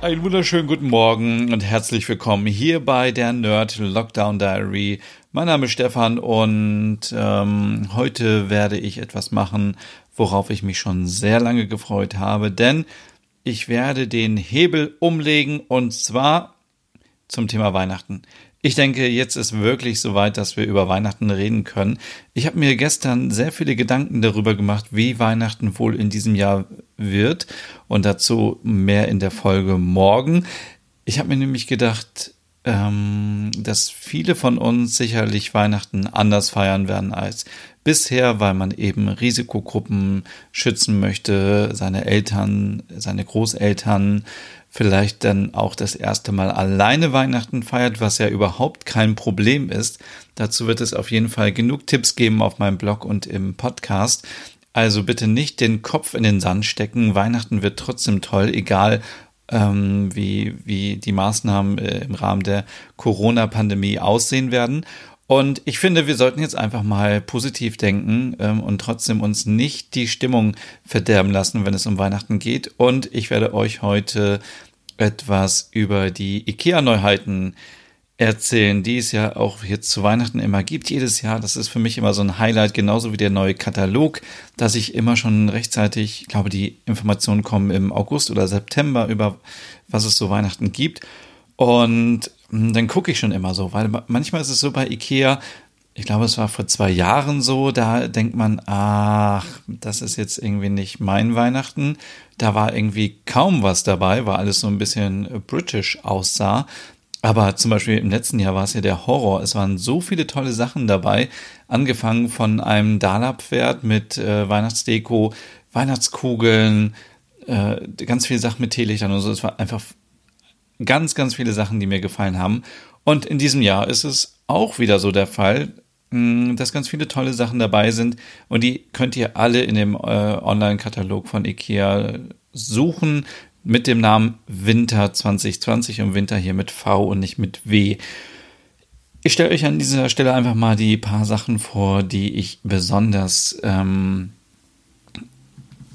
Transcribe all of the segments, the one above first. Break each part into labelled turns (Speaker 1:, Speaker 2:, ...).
Speaker 1: Einen wunderschönen guten Morgen und herzlich willkommen hier bei der Nerd Lockdown Diary. Mein Name ist Stefan und ähm, heute werde ich etwas machen, worauf ich mich schon sehr lange gefreut habe, denn ich werde den Hebel umlegen und zwar zum Thema Weihnachten. Ich denke, jetzt ist wirklich soweit, dass wir über Weihnachten reden können. Ich habe mir gestern sehr viele Gedanken darüber gemacht, wie Weihnachten wohl in diesem Jahr wird und dazu mehr in der Folge morgen. Ich habe mir nämlich gedacht, ähm, dass viele von uns sicherlich Weihnachten anders feiern werden als bisher, weil man eben Risikogruppen schützen möchte, seine Eltern, seine Großeltern, vielleicht dann auch das erste Mal alleine Weihnachten feiert, was ja überhaupt kein Problem ist. Dazu wird es auf jeden Fall genug Tipps geben auf meinem Blog und im Podcast. Also bitte nicht den Kopf in den Sand stecken. Weihnachten wird trotzdem toll, egal ähm, wie, wie die Maßnahmen äh, im Rahmen der Corona-Pandemie aussehen werden. Und ich finde, wir sollten jetzt einfach mal positiv denken ähm, und trotzdem uns nicht die Stimmung verderben lassen, wenn es um Weihnachten geht. Und ich werde euch heute etwas über die IKEA-Neuheiten erzählen, die es ja auch jetzt zu Weihnachten immer gibt, jedes Jahr. Das ist für mich immer so ein Highlight, genauso wie der neue Katalog, dass ich immer schon rechtzeitig, ich glaube, die Informationen kommen im August oder September über was es zu Weihnachten gibt. Und hm, dann gucke ich schon immer so, weil manchmal ist es so bei Ikea, ich glaube, es war vor zwei Jahren so, da denkt man, ach, das ist jetzt irgendwie nicht mein Weihnachten. Da war irgendwie kaum was dabei, weil alles so ein bisschen british aussah. Aber zum Beispiel im letzten Jahr war es ja der Horror. Es waren so viele tolle Sachen dabei. Angefangen von einem Dala-Pferd mit äh, Weihnachtsdeko, Weihnachtskugeln, äh, ganz viele Sachen mit Teelichtern und so. Es war einfach ganz, ganz viele Sachen, die mir gefallen haben. Und in diesem Jahr ist es auch wieder so der Fall, hm, dass ganz viele tolle Sachen dabei sind. Und die könnt ihr alle in dem äh, Online-Katalog von IKEA suchen mit dem Namen Winter 2020 und Winter hier mit V und nicht mit W. Ich stelle euch an dieser Stelle einfach mal die paar Sachen vor, die ich besonders ähm,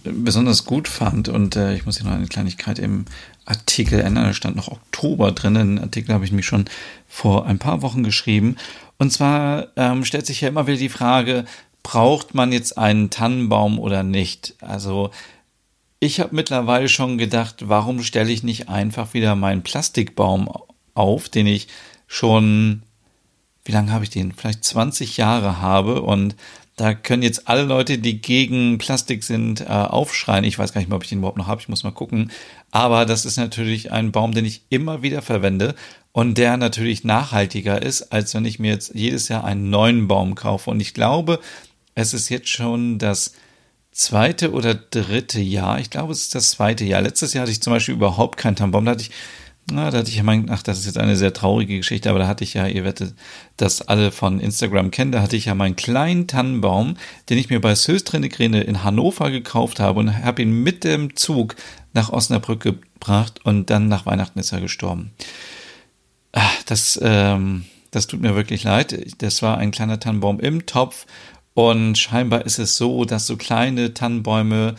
Speaker 1: besonders gut fand. Und äh, ich muss hier noch eine Kleinigkeit im Artikel ändern. Da stand noch Oktober drin. Den Artikel habe ich mich schon vor ein paar Wochen geschrieben. Und zwar ähm, stellt sich ja immer wieder die Frage, braucht man jetzt einen Tannenbaum oder nicht? Also ich habe mittlerweile schon gedacht, warum stelle ich nicht einfach wieder meinen Plastikbaum auf, den ich schon, wie lange habe ich den? Vielleicht 20 Jahre habe und da können jetzt alle Leute, die gegen Plastik sind, äh, aufschreien. Ich weiß gar nicht mehr, ob ich den überhaupt noch habe. Ich muss mal gucken. Aber das ist natürlich ein Baum, den ich immer wieder verwende und der natürlich nachhaltiger ist, als wenn ich mir jetzt jedes Jahr einen neuen Baum kaufe. Und ich glaube, es ist jetzt schon das zweite oder dritte Jahr. Ich glaube, es ist das zweite Jahr. Letztes Jahr hatte ich zum Beispiel überhaupt keinen Tannenbaum. Da hatte ich na, da hatte ich ja mein, ach, das ist jetzt eine sehr traurige Geschichte, aber da hatte ich ja, ihr werdet das alle von Instagram kennen, da hatte ich ja meinen kleinen Tannenbaum, den ich mir bei Söstrinigrene in Hannover gekauft habe und habe ihn mit dem Zug nach Osnabrück gebracht und dann nach Weihnachten ist er gestorben. Ach, das, ähm, das tut mir wirklich leid. Das war ein kleiner Tannenbaum im Topf und scheinbar ist es so, dass so kleine Tannenbäume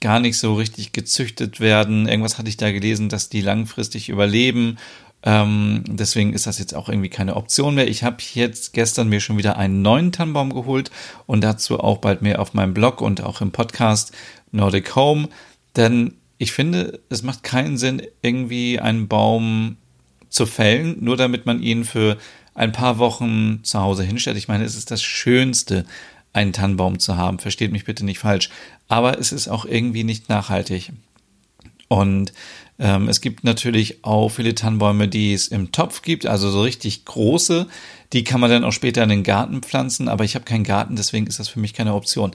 Speaker 1: gar nicht so richtig gezüchtet werden. Irgendwas hatte ich da gelesen, dass die langfristig überleben. Ähm, deswegen ist das jetzt auch irgendwie keine Option mehr. Ich habe jetzt gestern mir schon wieder einen neuen Tannenbaum geholt und dazu auch bald mehr auf meinem Blog und auch im Podcast Nordic Home. Denn ich finde, es macht keinen Sinn, irgendwie einen Baum zu fällen, nur damit man ihn für ein paar Wochen zu Hause hinstellt. Ich meine, es ist das Schönste, einen Tannenbaum zu haben. Versteht mich bitte nicht falsch. Aber es ist auch irgendwie nicht nachhaltig. Und ähm, es gibt natürlich auch viele Tannenbäume, die es im Topf gibt, also so richtig große. Die kann man dann auch später in den Garten pflanzen, aber ich habe keinen Garten, deswegen ist das für mich keine Option.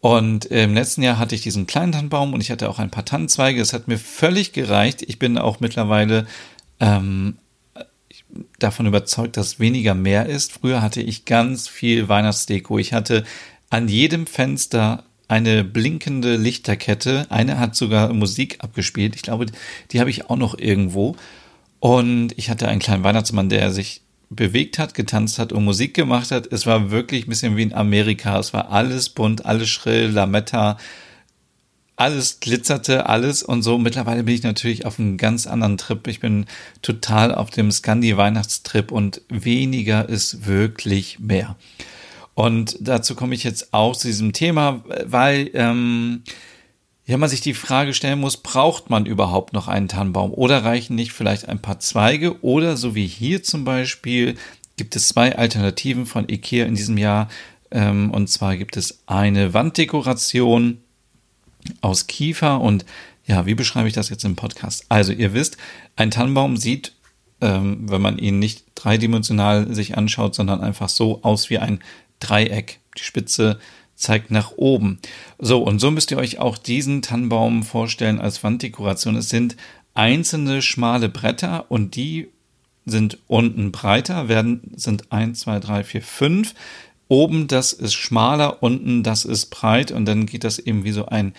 Speaker 1: Und im letzten Jahr hatte ich diesen kleinen Tannenbaum und ich hatte auch ein paar Tannenzweige. Das hat mir völlig gereicht. Ich bin auch mittlerweile ähm, davon überzeugt, dass weniger mehr ist. Früher hatte ich ganz viel Weihnachtsdeko. Ich hatte an jedem Fenster eine blinkende Lichterkette. Eine hat sogar Musik abgespielt. Ich glaube, die habe ich auch noch irgendwo. Und ich hatte einen kleinen Weihnachtsmann, der sich bewegt hat, getanzt hat und Musik gemacht hat. Es war wirklich ein bisschen wie in Amerika. Es war alles bunt, alles schrill, Lametta, alles glitzerte, alles und so. Mittlerweile bin ich natürlich auf einem ganz anderen Trip. Ich bin total auf dem Scandi-Weihnachtstrip und weniger ist wirklich mehr. Und dazu komme ich jetzt auch zu diesem Thema, weil ähm, ja man sich die Frage stellen muss, braucht man überhaupt noch einen Tannenbaum oder reichen nicht vielleicht ein paar Zweige oder so wie hier zum Beispiel gibt es zwei Alternativen von Ikea in diesem Jahr. Ähm, und zwar gibt es eine Wanddekoration aus Kiefer und ja, wie beschreibe ich das jetzt im Podcast? Also ihr wisst, ein Tannenbaum sieht, ähm, wenn man ihn nicht dreidimensional sich anschaut, sondern einfach so aus wie ein Dreieck. Die Spitze zeigt nach oben. So, und so müsst ihr euch auch diesen Tannenbaum vorstellen als Wanddekoration. Es sind einzelne schmale Bretter und die sind unten breiter, werden, sind eins, zwei, drei, vier, fünf. Oben das ist schmaler, unten das ist breit und dann geht das eben wie so ein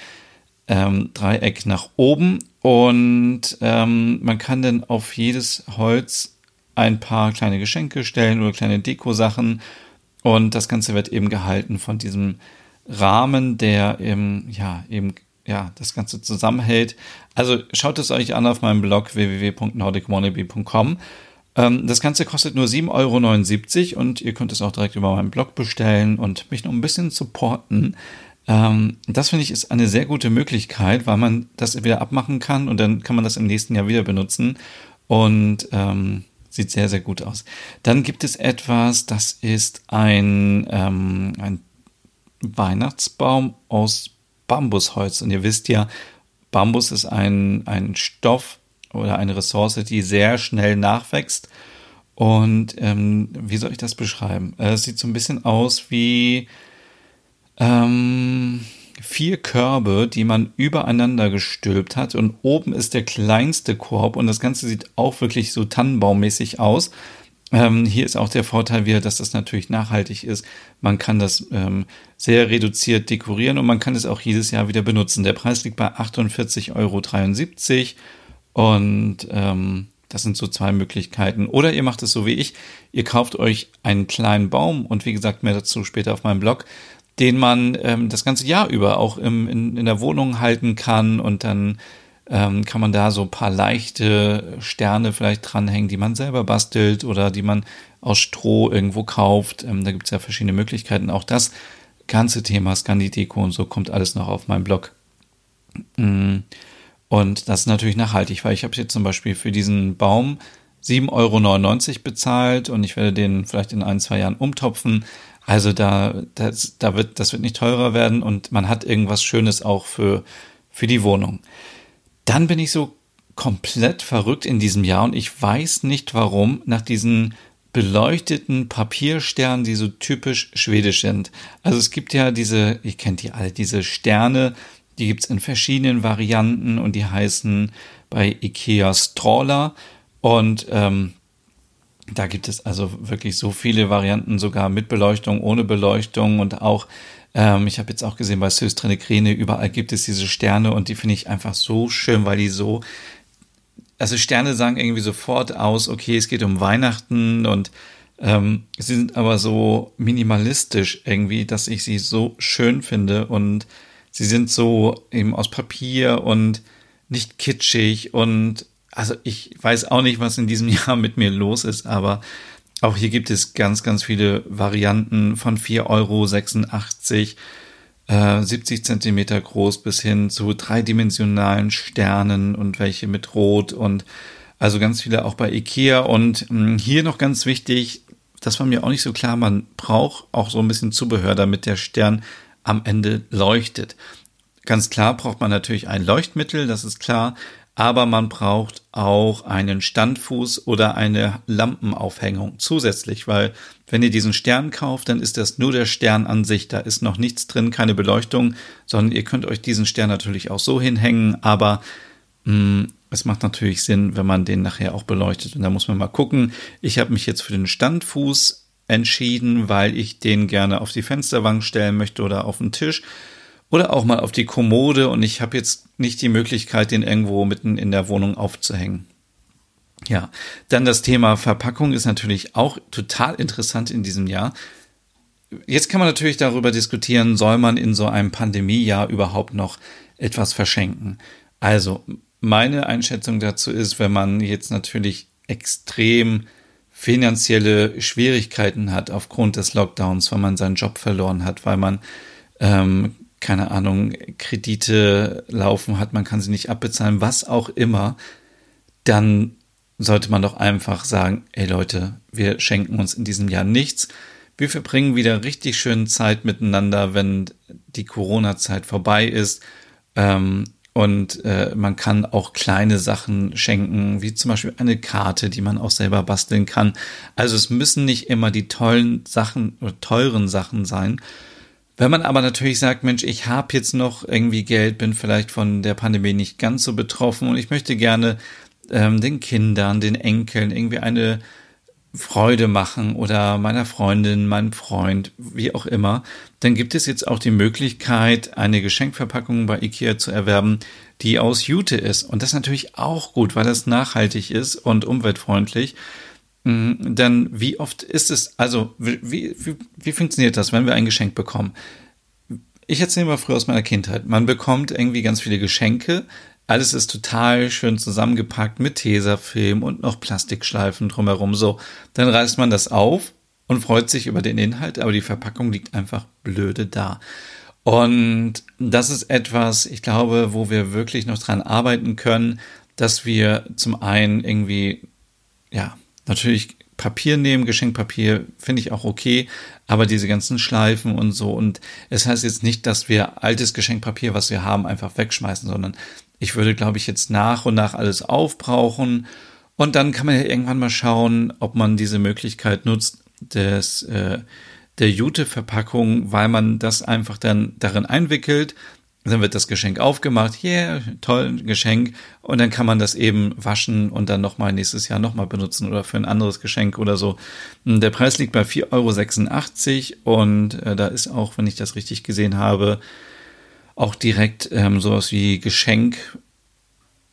Speaker 1: ähm, Dreieck nach oben und ähm, man kann dann auf jedes Holz ein paar kleine Geschenke stellen oder kleine Dekosachen und das Ganze wird eben gehalten von diesem Rahmen, der eben, ja, eben, ja, das Ganze zusammenhält. Also schaut es euch an auf meinem Blog www.nordicwannabe.com. Ähm, das Ganze kostet nur 7,79 Euro und ihr könnt es auch direkt über meinen Blog bestellen und mich noch ein bisschen supporten. Ähm, das finde ich ist eine sehr gute Möglichkeit, weil man das wieder abmachen kann und dann kann man das im nächsten Jahr wieder benutzen. Und ähm, Sieht sehr, sehr gut aus. Dann gibt es etwas, das ist ein, ähm, ein Weihnachtsbaum aus Bambusholz. Und ihr wisst ja, Bambus ist ein, ein Stoff oder eine Ressource, die sehr schnell nachwächst. Und ähm, wie soll ich das beschreiben? Es sieht so ein bisschen aus wie ähm, vier Körbe, die man übereinander gestülpt hat und oben ist der kleinste Korb und das Ganze sieht auch wirklich so tannenbaummäßig aus. Ähm, hier ist auch der Vorteil wieder, dass das natürlich nachhaltig ist. Man kann das ähm, sehr reduziert dekorieren und man kann es auch jedes Jahr wieder benutzen. Der Preis liegt bei 48,73 Euro und ähm, das sind so zwei Möglichkeiten. Oder ihr macht es so wie ich. Ihr kauft euch einen kleinen Baum und wie gesagt, mehr dazu später auf meinem Blog den man ähm, das ganze Jahr über auch im, in, in der Wohnung halten kann und dann ähm, kann man da so ein paar leichte Sterne vielleicht dranhängen, die man selber bastelt oder die man aus Stroh irgendwo kauft. Ähm, da gibt es ja verschiedene Möglichkeiten. Auch das ganze Thema Scandi-Deko und so kommt alles noch auf meinem Blog. Mm. Und das ist natürlich nachhaltig, weil ich habe jetzt zum Beispiel für diesen Baum 7,99 Euro bezahlt und ich werde den vielleicht in ein, zwei Jahren umtopfen. Also da, das, da wird, das wird nicht teurer werden und man hat irgendwas Schönes auch für, für die Wohnung. Dann bin ich so komplett verrückt in diesem Jahr und ich weiß nicht warum nach diesen beleuchteten Papiersternen, die so typisch schwedisch sind. Also es gibt ja diese, ihr kennt die alle, diese Sterne, die gibt's in verschiedenen Varianten und die heißen bei Ikea Stroller. Und ähm, da gibt es also wirklich so viele Varianten, sogar mit Beleuchtung, ohne Beleuchtung und auch, ähm, ich habe jetzt auch gesehen bei Söstrene Krene, überall gibt es diese Sterne und die finde ich einfach so schön, weil die so, also Sterne sagen irgendwie sofort aus, okay, es geht um Weihnachten und ähm, sie sind aber so minimalistisch irgendwie, dass ich sie so schön finde und sie sind so eben aus Papier und nicht kitschig und also ich weiß auch nicht, was in diesem Jahr mit mir los ist, aber auch hier gibt es ganz, ganz viele Varianten von 4,86 Euro, äh, 70 Zentimeter groß bis hin zu dreidimensionalen Sternen und welche mit Rot und also ganz viele auch bei Ikea. Und mh, hm, hier noch ganz wichtig, das war mir auch nicht so klar, man braucht auch so ein bisschen Zubehör, damit der Stern am Ende leuchtet. Ganz klar braucht man natürlich ein Leuchtmittel, das ist klar, aber man braucht auch einen Standfuß oder eine Lampenaufhängung zusätzlich, weil wenn ihr diesen Stern kauft, dann ist das nur der Stern an sich. Da ist noch nichts drin, keine Beleuchtung, sondern ihr könnt euch diesen Stern natürlich auch so hinhängen, aber mh, mm, es macht natürlich Sinn, wenn man den nachher auch beleuchtet. Und da muss man mal gucken. Ich habe mich jetzt für den Standfuß entschieden, weil ich den gerne auf die Fensterbank stellen möchte oder auf den Tisch oder auch mal auf die Kommode und ich habe jetzt nicht die Möglichkeit, den irgendwo mitten in der Wohnung aufzuhängen. Ja, dann das Thema Verpackung ist natürlich auch total interessant in diesem Jahr. Jetzt kann man natürlich darüber diskutieren, soll man in so einem Pandemiejahr überhaupt noch etwas verschenken? Also, meine Einschätzung dazu ist, wenn man jetzt natürlich extrem finanzielle Schwierigkeiten hat aufgrund des Lockdowns, weil man seinen Job verloren hat, weil man ähm, keine Ahnung, Kredite laufen hat, man kann sie nicht abbezahlen, was auch immer, dann sollte man doch einfach sagen, ey Leute, wir schenken uns in diesem Jahr nichts. Wir verbringen wieder richtig schön Zeit miteinander, wenn die Corona-Zeit vorbei ist. Ähm, und äh, man kann auch kleine Sachen schenken, wie zum Beispiel eine Karte, die man auch selber basteln kann. Also es müssen nicht immer die tollen Sachen oder teuren Sachen sein, wenn man aber natürlich sagt, Mensch, ich habe jetzt noch irgendwie Geld, bin vielleicht von der Pandemie nicht ganz so betroffen und ich möchte gerne ähm, den Kindern, den Enkeln irgendwie eine Freude machen oder meiner Freundin, meinem Freund, wie auch immer, dann gibt es jetzt auch die Möglichkeit, eine Geschenkverpackung bei IKEA zu erwerben, die aus Jute ist. Und das ist natürlich auch gut, weil das nachhaltig ist und umweltfreundlich. Mm, dann wie oft ist es, also wie, wie, wie funktioniert das, wenn wir ein Geschenk bekommen? Ich erzähle mal früher aus meiner Kindheit. Man bekommt irgendwie ganz viele Geschenke. Alles ist total schön zusammengepackt mit Tesafilm und noch Plastikschleifen drumherum. So, dann reißt man das auf und freut sich über den Inhalt, aber die Verpackung liegt einfach blöde da. Und das ist etwas, ich glaube, wo wir wirklich noch dran arbeiten können, dass wir zum einen irgendwie, ja, Natürlich Papier nehmen, Geschenkpapier finde ich auch okay, aber diese ganzen Schleifen und so. Und es heißt jetzt nicht, dass wir altes Geschenkpapier, was wir haben, einfach wegschmeißen, sondern ich würde, glaube ich, jetzt nach und nach alles aufbrauchen. Und dann kann man ja irgendwann mal schauen, ob man diese Möglichkeit nutzt, des, äh, der Jute-Verpackung, weil man das einfach dann darin einwickelt dann wird das Geschenk aufgemacht, yeah, toll, Geschenk. Und dann kann man das eben waschen und dann nochmal nächstes Jahr nochmal benutzen oder für ein anderes Geschenk oder so. Der Preis liegt bei 4,86 Euro und äh, da ist auch, wenn ich das richtig gesehen habe, auch direkt ähm, sowas wie Geschenk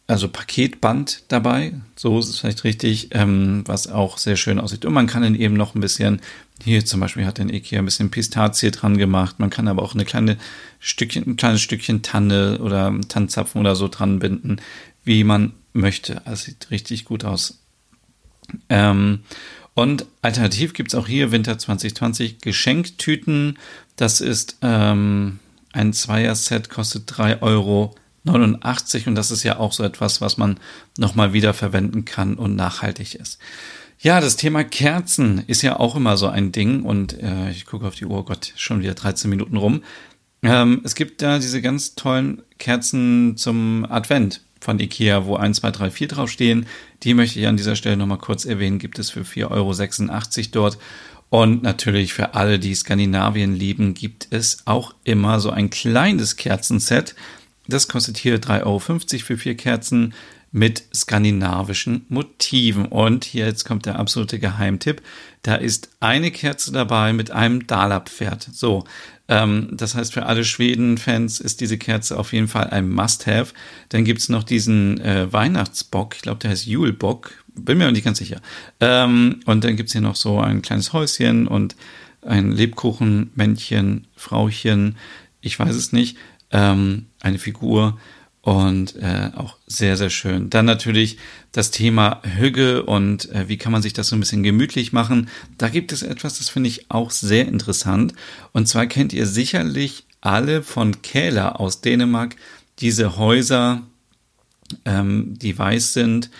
Speaker 1: also Paketband dabei, so ist es vielleicht richtig, ähm, was auch sehr schön aussieht. Und man kann dann eben noch ein bisschen, hier zum Beispiel hat den Ikea ein bisschen Pistazie dran gemacht, man kann aber auch eine kleine Stückchen, ein kleines Stückchen Tanne oder Tannenzapfen oder so dran binden, wie man möchte. Also sieht richtig gut aus. Ähm, und alternativ gibt es auch hier Winter 2020 Geschenktüten. Das ist ähm, ein Zweier-Set, kostet drei Euro 89 und das ist ja auch so etwas, was man nochmal wieder verwenden kann und nachhaltig ist. Ja, das Thema Kerzen ist ja auch immer so ein Ding und äh, ich gucke auf die Uhr, Gott, schon wieder 13 Minuten rum. Ähm, es gibt da diese ganz tollen Kerzen zum Advent von Ikea, wo 1, 2, 3, 4 draufstehen. Die möchte ich an dieser Stelle nochmal kurz erwähnen, gibt es für 4,86 Euro dort. Und natürlich für alle, die Skandinavien lieben, gibt es auch immer so ein kleines Kerzenset das kostet hier 3,50 Euro für vier Kerzen mit skandinavischen Motiven. Und hier jetzt kommt der absolute Geheimtipp. Da ist eine Kerze dabei mit einem Dalapferd. So, ähm, das heißt, für alle Schweden-Fans ist diese Kerze auf jeden Fall ein Must-Have. Dann gibt's noch diesen äh, Weihnachtsbock, ich glaube, der heißt Julebock, bin mir noch nicht ganz sicher. Ähm, und dann gibt's hier noch so ein kleines Häuschen und ein Lebkuchenmännchen, Frauchen, ich weiß es nicht ähm, eine Figur und äh, auch sehr, sehr schön. Dann natürlich das Thema Hügge und äh, wie kann man sich das so ein bisschen gemütlich machen. Da gibt es etwas, das finde ich auch sehr interessant. Und zwar kennt ihr sicherlich alle von Kähler aus Dänemark diese Häuser, ähm, die weiß sind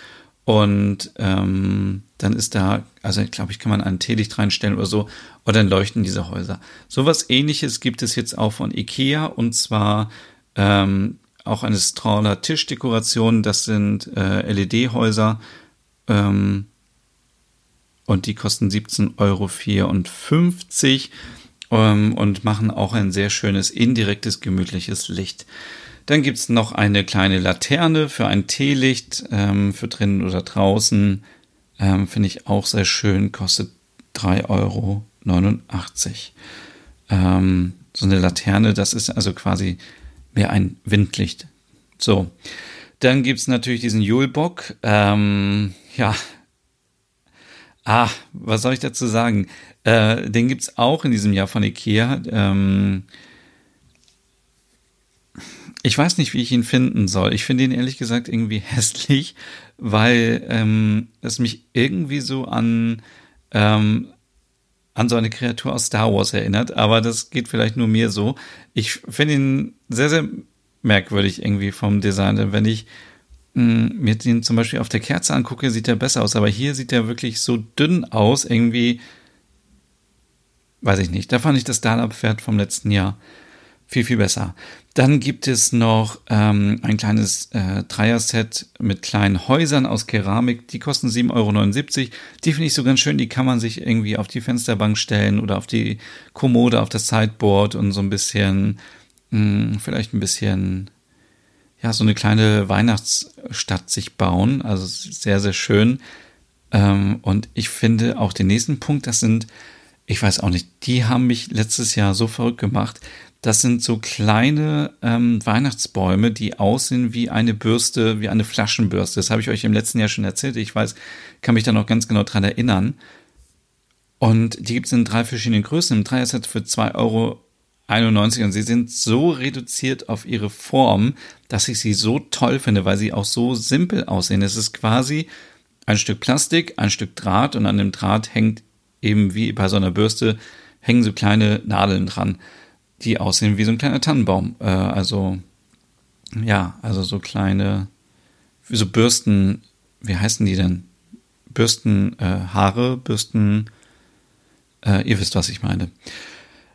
Speaker 1: und ähm, dann ist da, also ich glaube ich, kann man ein Teelicht reinstellen oder so, oder dann leuchten diese Häuser. Sowas ähnliches gibt es jetzt auch von IKEA und zwar ähm, auch eine Strawler Tischdekoration. Das sind äh, LED-Häuser. Ähm, und die kosten 17,54 Euro ähm, und machen auch ein sehr schönes, indirektes, gemütliches Licht. Dann gibt's noch eine kleine Laterne für ein Teelicht, ähm, für drinnen oder draußen. Ähm, Finde ich auch sehr schön, kostet 3,89 Euro. Ähm, so eine Laterne, das ist also quasi mehr ein Windlicht. So. Dann gibt's natürlich diesen Julebock. Ähm, ja. Ah, was soll ich dazu sagen? Äh, den gibt's auch in diesem Jahr von Ikea. Ähm, ich weiß nicht, wie ich ihn finden soll. Ich finde ihn ehrlich gesagt irgendwie hässlich, weil ähm, es mich irgendwie so an ähm, an so eine Kreatur aus Star Wars erinnert, aber das geht vielleicht nur mir so. Ich finde ihn sehr, sehr merkwürdig irgendwie vom Design. Wenn ich mh, mir den zum Beispiel auf der Kerze angucke, sieht er besser aus, aber hier sieht er wirklich so dünn aus, irgendwie, weiß ich nicht. Da fand ich das Dalab-Pferd vom letzten Jahr viel, viel besser. Dann gibt es noch ähm, ein kleines äh, Dreier-Set mit kleinen Häusern aus Keramik. Die kosten 7,79 Euro. Die finde ich so ganz schön. Die kann man sich irgendwie auf die Fensterbank stellen oder auf die Kommode, auf das Sideboard und so ein bisschen, mh, hm, vielleicht ein bisschen, ja, so eine kleine Weihnachtsstadt sich bauen. Also sehr, sehr schön. Ähm, und ich finde auch den nächsten Punkt, das sind, ich weiß auch nicht, die haben mich letztes Jahr so verrückt gemacht das sind so kleine ähm, Weihnachtsbäume, die aussehen wie eine Bürste, wie eine Flaschenbürste. Das habe ich euch im letzten Jahr schon erzählt. Ich weiß, kann mich da noch ganz genau dran erinnern. Und die gibt es in drei verschiedenen Größen. Im Dreier-Set für 2,91 Euro und sie sind so reduziert auf ihre Form, dass ich sie so toll finde, weil sie auch so simpel aussehen. Es ist quasi ein Stück Plastik, ein Stück Draht und an dem Draht hängt eben wie bei so einer Bürste hängen so kleine Nadeln dran die aussehen wie so ein kleiner Tannenbaum. Äh, also, ja, also so kleine, so Bürsten, wie heißen die denn? Bürstenhaare, äh, Bürsten, äh, ihr wisst, was ich meine.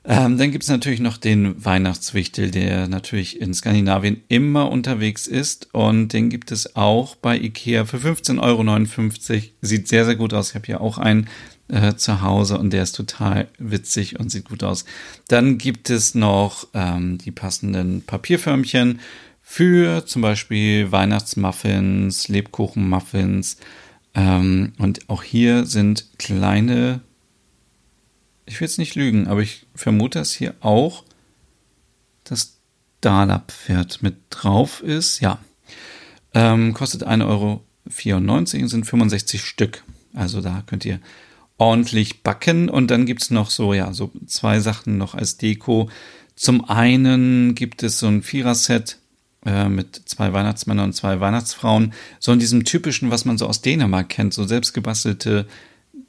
Speaker 1: Ähm, dann gibt es natürlich noch den Weihnachtswichtel, der natürlich in Skandinavien immer unterwegs ist. Und den gibt es auch bei Ikea für 15,59 Euro. Sieht sehr, sehr gut aus. Ich habe hier auch einen äh, zu Hause und der ist total witzig und sieht gut aus. Dann gibt es noch ähm, die passenden Papierförmchen für zum Beispiel Weihnachtsmuffins, Lebkuchenmuffins. Ähm, und auch hier sind kleine, ich will jetzt nicht lügen, aber ich vermute, dass hier auch das Dalab-Pferd mit drauf ist. Ja. Ähm, kostet 1,94 Euro und sind 65 Stück. Also da könnt ihr ordentlich backen. Und dann gibt's noch so, ja, so zwei Sachen noch als Deko. Zum einen gibt es so ein Vierer-Set äh, mit zwei Weihnachtsmännern und zwei Weihnachtsfrauen. So in diesem typischen, was man so aus Dänemark kennt, so selbstgebastelte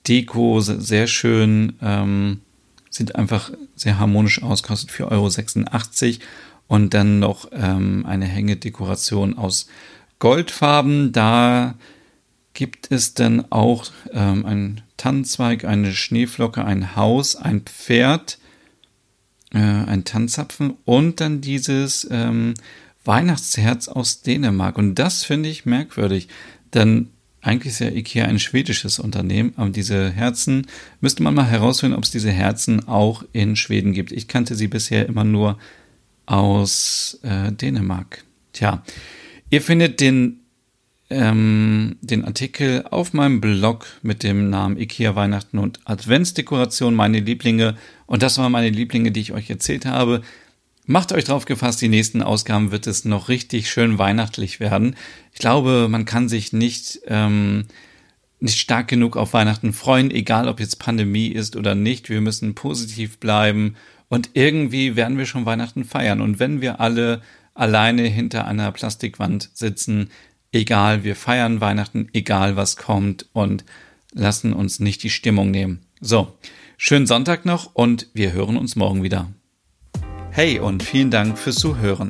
Speaker 1: Deko, sehr schön, ähm, sieht einfach sehr harmonisch aus, kostet 4,86 Euro. Und dann noch ähm, eine Hängedekoration aus Goldfarben. Da gibt es dann auch ähm, ein Tannenzweig, eine Schneeflocke, ein Haus, ein Pferd, äh, ein Tannzapfen und dann dieses ähm, Weihnachtsherz aus Dänemark. Und das finde ich merkwürdig, denn eigentlich ist ja IKEA ein schwedisches Unternehmen, aber diese Herzen müsste man mal herausfinden, ob es diese Herzen auch in Schweden gibt. Ich kannte sie bisher immer nur aus äh, Dänemark. Tja, ihr findet den ähm, den Artikel auf meinem Blog mit dem Namen IKEA Weihnachten und Adventsdekoration, meine Lieblinge. Und das waren meine Lieblinge, die ich euch erzählt habe. Macht euch drauf gefasst, die nächsten Ausgaben wird es noch richtig schön weihnachtlich werden. Ich glaube, man kann sich nicht, ähm, nicht stark genug auf Weihnachten freuen, egal ob jetzt Pandemie ist oder nicht. Wir müssen positiv bleiben und irgendwie werden wir schon Weihnachten feiern. Und wenn wir alle alleine hinter einer Plastikwand sitzen, egal, wir feiern Weihnachten, egal was kommt und lassen uns nicht die Stimmung nehmen. So, schönen Sonntag noch und wir hören uns morgen wieder. Hey und vielen Dank fürs Zuhören.